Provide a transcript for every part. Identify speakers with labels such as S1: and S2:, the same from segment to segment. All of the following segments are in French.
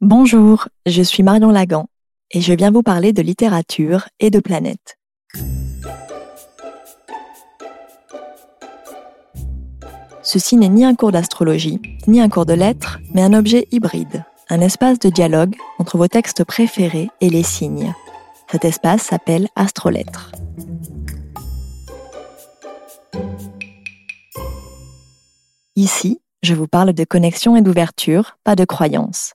S1: Bonjour, je suis Marion Lagan et je viens vous parler de littérature et de planète. Ceci n'est ni un cours d'astrologie, ni un cours de lettres, mais un objet hybride, un espace de dialogue entre vos textes préférés et les signes. Cet espace s'appelle Astrolettres. Ici, je vous parle de connexion et d'ouverture, pas de croyance.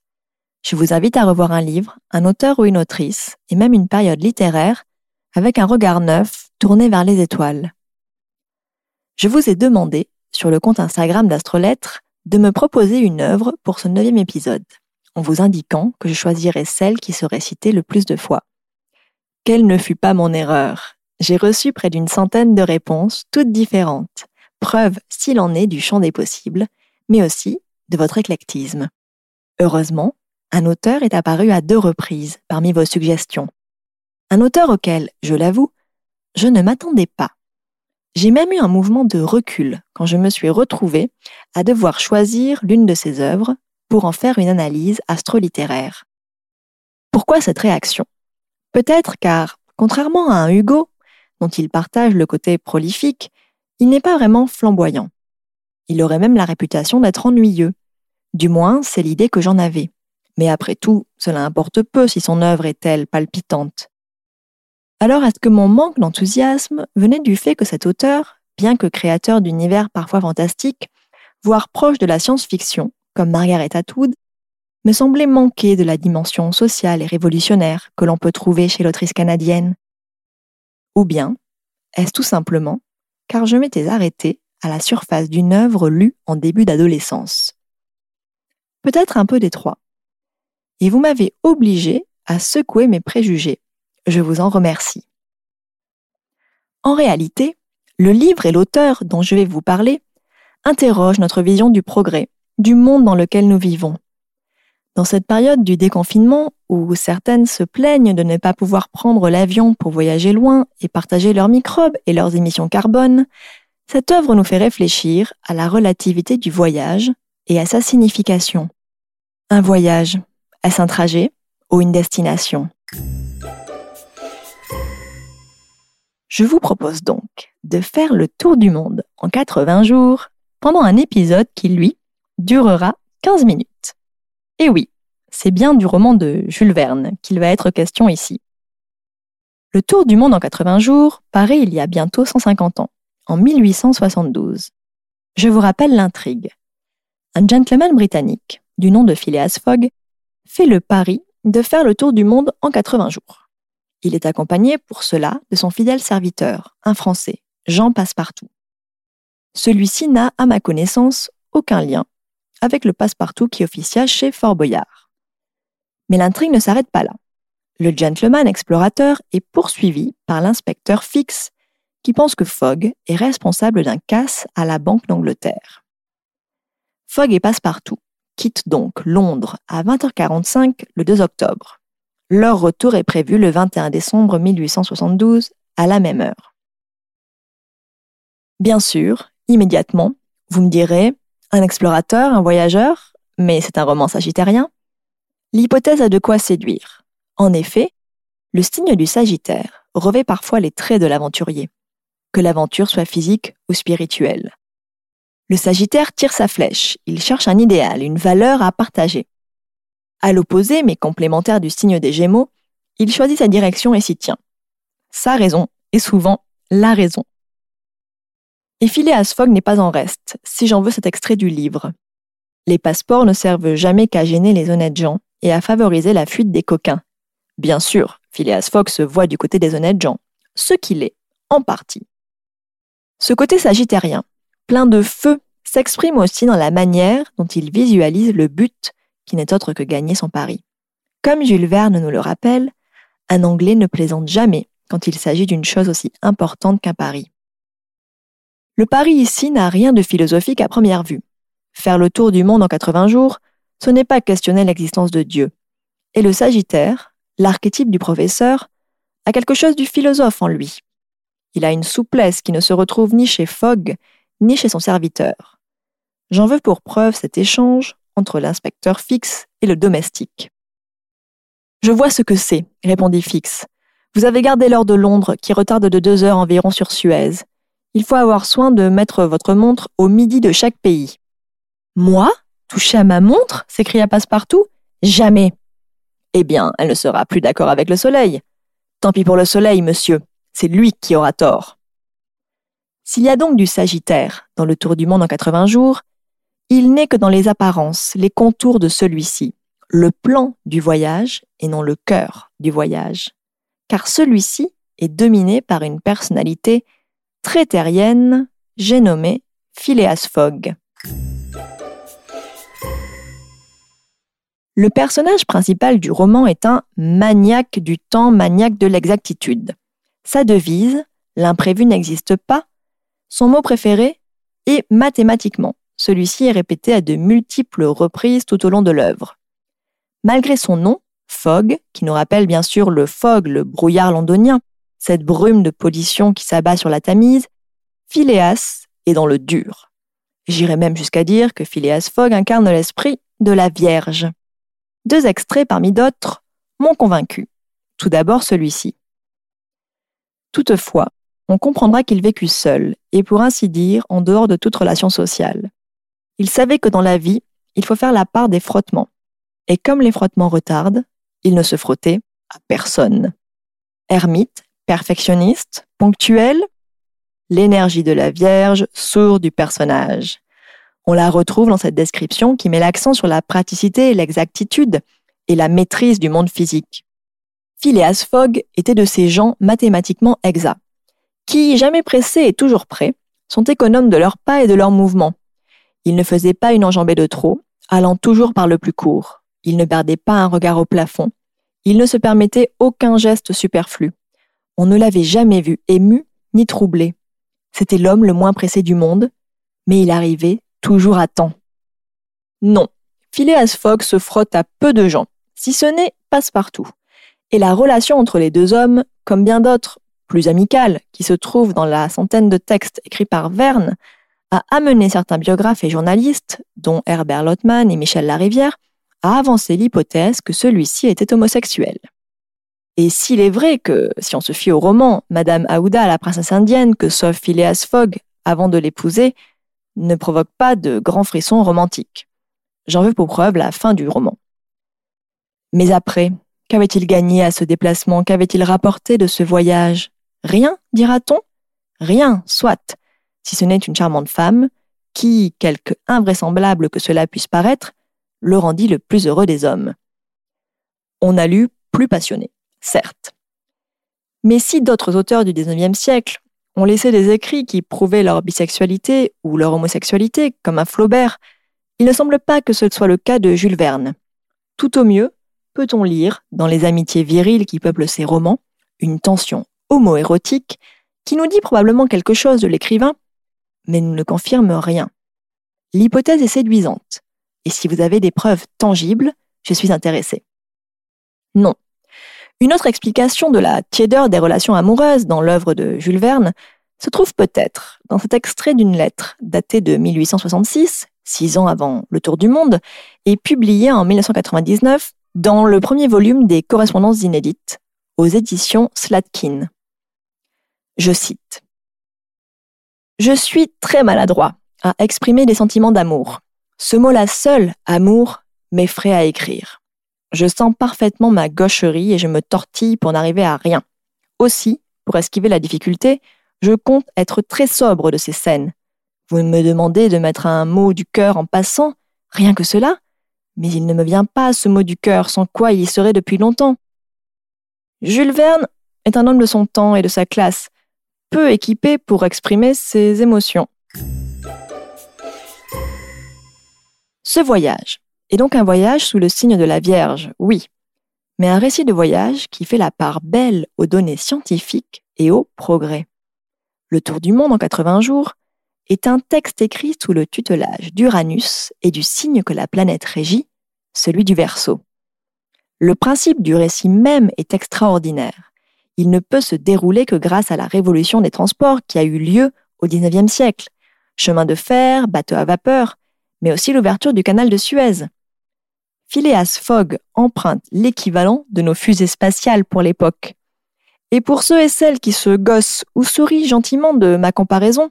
S1: Je vous invite à revoir un livre, un auteur ou une autrice, et même une période littéraire, avec un regard neuf tourné vers les étoiles. Je vous ai demandé, sur le compte Instagram d'Astrolettre, de me proposer une œuvre pour ce neuvième épisode, en vous indiquant que je choisirais celle qui serait citée le plus de fois. Quelle ne fut pas mon erreur J'ai reçu près d'une centaine de réponses, toutes différentes, preuve, s'il en est, du champ des possibles, mais aussi de votre éclectisme. Heureusement, un auteur est apparu à deux reprises parmi vos suggestions. Un auteur auquel, je l'avoue, je ne m'attendais pas. J'ai même eu un mouvement de recul quand je me suis retrouvée à devoir choisir l'une de ses œuvres pour en faire une analyse astrolittéraire. Pourquoi cette réaction? Peut-être car, contrairement à un Hugo, dont il partage le côté prolifique, il n'est pas vraiment flamboyant. Il aurait même la réputation d'être ennuyeux. Du moins, c'est l'idée que j'en avais. Mais après tout, cela importe peu si son œuvre est-elle palpitante. Alors est-ce que mon manque d'enthousiasme venait du fait que cet auteur, bien que créateur d'univers parfois fantastiques, voire proche de la science-fiction, comme Margaret Atwood, me semblait manquer de la dimension sociale et révolutionnaire que l'on peut trouver chez l'autrice canadienne? Ou bien, est-ce tout simplement car je m'étais arrêté à la surface d'une œuvre lue en début d'adolescence? Peut-être un peu détroit et vous m'avez obligé à secouer mes préjugés. Je vous en remercie. En réalité, le livre et l'auteur dont je vais vous parler interrogent notre vision du progrès, du monde dans lequel nous vivons. Dans cette période du déconfinement, où certaines se plaignent de ne pas pouvoir prendre l'avion pour voyager loin et partager leurs microbes et leurs émissions carbone, cette œuvre nous fait réfléchir à la relativité du voyage et à sa signification. Un voyage, est-ce un trajet ou une destination? Je vous propose donc de faire le tour du monde en 80 jours pendant un épisode qui, lui, durera 15 minutes. Et oui, c'est bien du roman de Jules Verne qu'il va être question ici. Le tour du monde en 80 jours paraît il y a bientôt 150 ans, en 1872. Je vous rappelle l'intrigue. Un gentleman britannique, du nom de Phileas Fogg, fait le pari de faire le tour du monde en 80 jours. Il est accompagné pour cela de son fidèle serviteur, un Français, Jean Passepartout. Celui-ci n'a, à ma connaissance, aucun lien avec le Passepartout qui officia chez Fort Boyard. Mais l'intrigue ne s'arrête pas là. Le gentleman explorateur est poursuivi par l'inspecteur Fix, qui pense que Fogg est responsable d'un casse à la Banque d'Angleterre. Fogg et Passepartout quitte donc Londres à 20h45 le 2 octobre. Leur retour est prévu le 21 décembre 1872 à la même heure. Bien sûr, immédiatement, vous me direz, un explorateur, un voyageur, mais c'est un roman sagittérien. L'hypothèse a de quoi séduire. En effet, le signe du Sagittaire revêt parfois les traits de l'aventurier, que l'aventure soit physique ou spirituelle. Le Sagittaire tire sa flèche, il cherche un idéal, une valeur à partager. À l'opposé, mais complémentaire du signe des Gémeaux, il choisit sa direction et s'y tient. Sa raison est souvent la raison. Et Phileas Fogg n'est pas en reste, si j'en veux cet extrait du livre. Les passeports ne servent jamais qu'à gêner les honnêtes gens et à favoriser la fuite des coquins. Bien sûr, Phileas Fogg se voit du côté des honnêtes gens, ce qu'il est, en partie. Ce côté sagittérien, plein de feu, s'exprime aussi dans la manière dont il visualise le but qui n'est autre que gagner son pari. Comme Jules Verne nous le rappelle, un Anglais ne plaisante jamais quand il s'agit d'une chose aussi importante qu'un pari. Le pari ici n'a rien de philosophique à première vue. Faire le tour du monde en 80 jours, ce n'est pas questionner l'existence de Dieu. Et le Sagittaire, l'archétype du professeur, a quelque chose du philosophe en lui. Il a une souplesse qui ne se retrouve ni chez Fogg, ni chez son serviteur. J'en veux pour preuve cet échange entre l'inspecteur Fix et le domestique. Je vois ce que c'est, répondit Fix. Vous avez gardé l'heure de Londres qui retarde de deux heures environ sur Suez. Il faut avoir soin de mettre votre montre au midi de chaque pays. Moi? Toucher à ma montre? s'écria Passepartout. Jamais. Eh bien, elle ne sera plus d'accord avec le soleil. Tant pis pour le soleil, monsieur. C'est lui qui aura tort. S'il y a donc du Sagittaire dans le Tour du monde en 80 jours, il n'est que dans les apparences, les contours de celui-ci, le plan du voyage et non le cœur du voyage. Car celui-ci est dominé par une personnalité très terrienne, j'ai nommé Phileas Fogg. Le personnage principal du roman est un maniaque du temps, maniaque de l'exactitude. Sa devise, l'imprévu n'existe pas, son mot préféré est mathématiquement. Celui-ci est répété à de multiples reprises tout au long de l'œuvre. Malgré son nom, Fog, qui nous rappelle bien sûr le fog, le brouillard londonien, cette brume de pollution qui s'abat sur la Tamise, Phileas est dans le dur. J'irais même jusqu'à dire que Phileas Fogg incarne l'esprit de la Vierge. Deux extraits parmi d'autres m'ont convaincu. Tout d'abord celui-ci. Toutefois, on comprendra qu'il vécut seul, et pour ainsi dire en dehors de toute relation sociale. Il savait que dans la vie, il faut faire la part des frottements. Et comme les frottements retardent, il ne se frottait à personne. Ermite, perfectionniste, ponctuel, l'énergie de la Vierge sourd du personnage. On la retrouve dans cette description qui met l'accent sur la praticité et l'exactitude et la maîtrise du monde physique. Phileas Fogg était de ces gens mathématiquement exacts qui, jamais pressés et toujours prêts, sont économes de leurs pas et de leurs mouvements. Ils ne faisaient pas une enjambée de trop, allant toujours par le plus court. Ils ne perdaient pas un regard au plafond. Ils ne se permettaient aucun geste superflu. On ne l'avait jamais vu ému ni troublé. C'était l'homme le moins pressé du monde, mais il arrivait toujours à temps. Non, Phileas Fogg se frotte à peu de gens, si ce n'est passe-partout. Et la relation entre les deux hommes, comme bien d'autres, plus amicale, qui se trouve dans la centaine de textes écrits par Verne, a amené certains biographes et journalistes, dont Herbert Lotman et Michel Larivière, à avancer l'hypothèse que celui-ci était homosexuel. Et s'il est vrai que, si on se fie au roman, Madame Aouda, la princesse indienne, que sauve Phileas Fogg avant de l'épouser, ne provoque pas de grands frissons romantiques. J'en veux pour preuve la fin du roman. Mais après, qu'avait-il gagné à ce déplacement? Qu'avait-il rapporté de ce voyage? Rien, dira-t-on? Rien, soit, si ce n'est une charmante femme, qui, quelque invraisemblable que cela puisse paraître, le rendit le plus heureux des hommes. On a lu plus passionné, certes. Mais si d'autres auteurs du XIXe siècle ont laissé des écrits qui prouvaient leur bisexualité ou leur homosexualité, comme un Flaubert, il ne semble pas que ce soit le cas de Jules Verne. Tout au mieux, peut-on lire, dans les amitiés viriles qui peuplent ses romans, une tension homo-érotique qui nous dit probablement quelque chose de l'écrivain, mais ne confirme rien. L'hypothèse est séduisante, et si vous avez des preuves tangibles, je suis intéressé. Non. Une autre explication de la tiédeur des relations amoureuses dans l'œuvre de Jules Verne se trouve peut-être dans cet extrait d'une lettre datée de 1866, six ans avant le Tour du Monde, et publiée en 1999 dans le premier volume des correspondances inédites aux éditions Slatkin. Je cite. Je suis très maladroit à exprimer des sentiments d'amour. Ce mot-là seul, amour, m'effraie à écrire. Je sens parfaitement ma gaucherie et je me tortille pour n'arriver à rien. Aussi, pour esquiver la difficulté, je compte être très sobre de ces scènes. Vous me demandez de mettre un mot du cœur en passant, rien que cela, mais il ne me vient pas ce mot du cœur sans quoi il y serait depuis longtemps. Jules Verne est un homme de son temps et de sa classe, équipé pour exprimer ses émotions. Ce voyage est donc un voyage sous le signe de la Vierge, oui, mais un récit de voyage qui fait la part belle aux données scientifiques et au progrès. Le Tour du monde en 80 jours est un texte écrit sous le tutelage d'Uranus et du signe que la planète régit, celui du Verseau. Le principe du récit même est extraordinaire il ne peut se dérouler que grâce à la révolution des transports qui a eu lieu au XIXe siècle. Chemin de fer, bateau à vapeur, mais aussi l'ouverture du canal de Suez. Phileas Fogg emprunte l'équivalent de nos fusées spatiales pour l'époque. Et pour ceux et celles qui se gossent ou sourient gentiment de ma comparaison,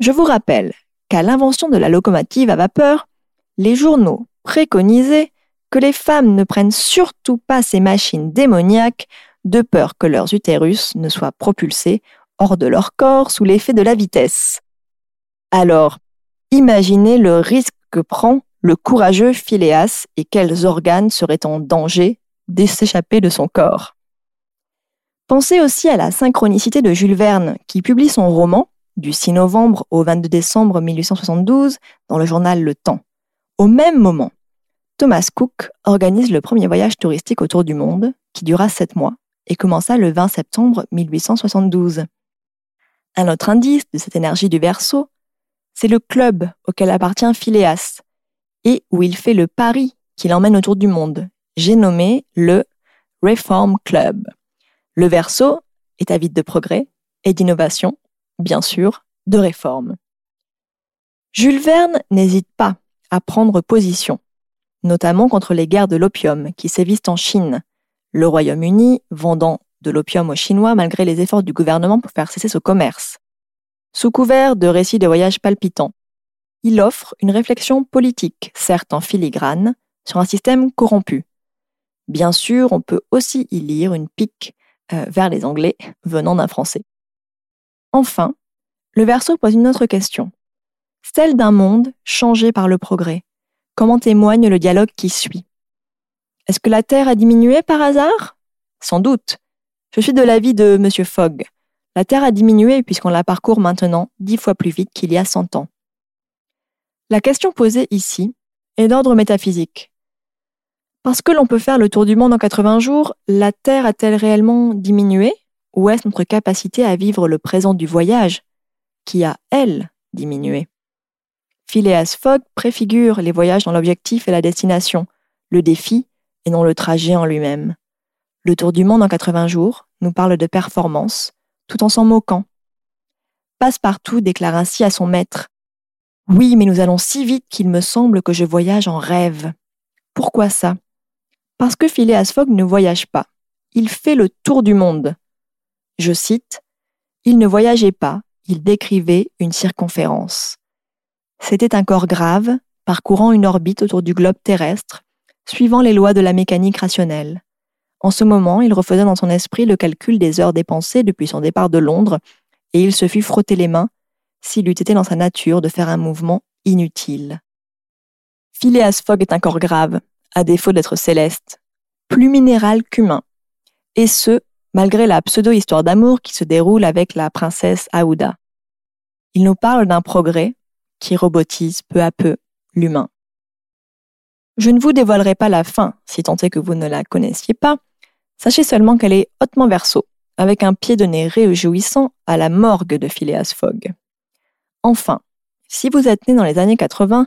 S1: je vous rappelle qu'à l'invention de la locomotive à vapeur, les journaux préconisaient que les femmes ne prennent surtout pas ces machines démoniaques de peur que leurs utérus ne soient propulsés hors de leur corps sous l'effet de la vitesse. Alors, imaginez le risque que prend le courageux Phileas et quels organes seraient en danger de s'échapper de son corps. Pensez aussi à la synchronicité de Jules Verne, qui publie son roman du 6 novembre au 22 décembre 1872 dans le journal Le Temps. Au même moment, Thomas Cook organise le premier voyage touristique autour du monde, qui dura sept mois, et commença le 20 septembre 1872. Un autre indice de cette énergie du verso, c'est le club auquel appartient Phileas, et où il fait le pari qui l'emmène autour du monde. J'ai nommé le Reform Club. Le verso est avide de progrès et d'innovation, bien sûr, de réforme. Jules Verne n'hésite pas à prendre position notamment contre les guerres de l'opium qui sévissent en Chine, le Royaume-Uni vendant de l'opium aux Chinois malgré les efforts du gouvernement pour faire cesser ce commerce. Sous couvert de récits de voyages palpitants, il offre une réflexion politique, certes en filigrane, sur un système corrompu. Bien sûr, on peut aussi y lire une pique euh, vers les Anglais venant d'un Français. Enfin, le verso pose une autre question, celle d'un monde changé par le progrès, Comment témoigne le dialogue qui suit? Est-ce que la Terre a diminué par hasard? Sans doute. Je suis de l'avis de M. Fogg. La Terre a diminué puisqu'on la parcourt maintenant dix fois plus vite qu'il y a cent ans. La question posée ici est d'ordre métaphysique. Parce que l'on peut faire le tour du monde en 80 jours, la Terre a-t-elle réellement diminué? Ou est-ce notre capacité à vivre le présent du voyage qui a, elle, diminué? Phileas Fogg préfigure les voyages dans l'objectif et la destination, le défi et non le trajet en lui-même. Le tour du monde en 80 jours nous parle de performance, tout en s'en moquant. Passepartout déclare ainsi à son maître Oui, mais nous allons si vite qu'il me semble que je voyage en rêve. Pourquoi ça? Parce que Phileas Fogg ne voyage pas. Il fait le tour du monde. Je cite Il ne voyageait pas, il décrivait une circonférence. C'était un corps grave, parcourant une orbite autour du globe terrestre, suivant les lois de la mécanique rationnelle. En ce moment, il refaisait dans son esprit le calcul des heures dépensées depuis son départ de Londres, et il se fut frotté les mains s'il eût été dans sa nature de faire un mouvement inutile. Phileas Fogg est un corps grave, à défaut d'être céleste, plus minéral qu'humain, et ce, malgré la pseudo-histoire d'amour qui se déroule avec la princesse Aouda. Il nous parle d'un progrès, qui robotise peu à peu l'humain. Je ne vous dévoilerai pas la fin, si tant est que vous ne la connaissiez pas. Sachez seulement qu'elle est hautement verso, avec un pied de nez réjouissant à la morgue de Phileas Fogg. Enfin, si vous êtes né dans les années 80,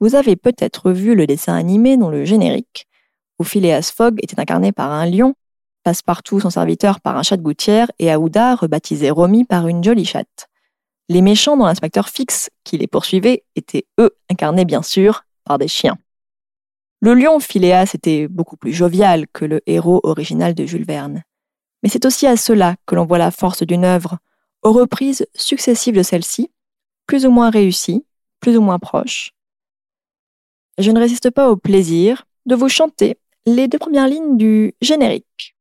S1: vous avez peut-être vu le dessin animé dont le générique, où Phileas Fogg était incarné par un lion, Passepartout son serviteur par un chat de gouttière et Aouda rebaptisé Romy par une jolie chatte. Les méchants dans l'inspecteur Fix qui les poursuivait étaient, eux, incarnés bien sûr par des chiens. Le lion Phileas était beaucoup plus jovial que le héros original de Jules Verne. Mais c'est aussi à cela que l'on voit la force d'une œuvre, aux reprises successives de celle-ci, plus ou moins réussies, plus ou moins proches. Je ne résiste pas au plaisir de vous chanter les deux premières lignes du générique.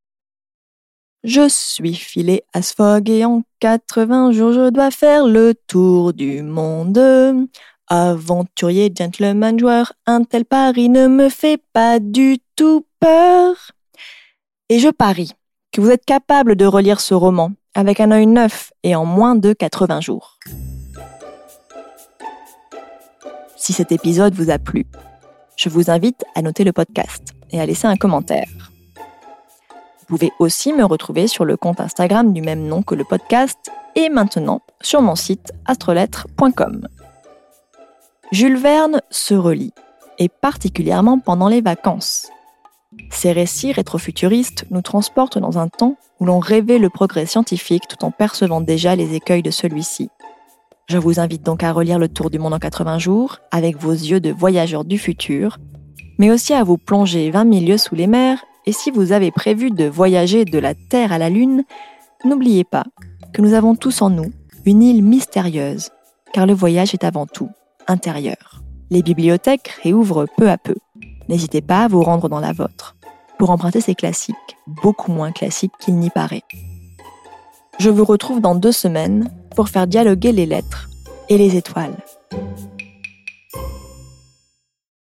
S1: Je suis filé à Sfog et en 80 jours je dois faire le tour du monde. Aventurier, gentleman, joueur, un tel pari ne me fait pas du tout peur. Et je parie que vous êtes capable de relire ce roman avec un œil neuf et en moins de 80 jours. Si cet épisode vous a plu, je vous invite à noter le podcast et à laisser un commentaire. Vous pouvez aussi me retrouver sur le compte Instagram du même nom que le podcast et maintenant sur mon site astrolettre.com. Jules Verne se relit, et particulièrement pendant les vacances. Ces récits rétrofuturistes nous transportent dans un temps où l'on rêvait le progrès scientifique tout en percevant déjà les écueils de celui-ci. Je vous invite donc à relire Le Tour du monde en 80 jours avec vos yeux de voyageurs du futur, mais aussi à vous plonger 20 000 lieues sous les mers et si vous avez prévu de voyager de la Terre à la Lune, n'oubliez pas que nous avons tous en nous une île mystérieuse, car le voyage est avant tout Les bibliothèques réouvrent peu à peu. N'hésitez pas à vous rendre dans la vôtre pour emprunter ces classiques, beaucoup moins classiques qu'il n'y paraît. Je vous retrouve dans deux semaines pour faire dialoguer les lettres et les étoiles.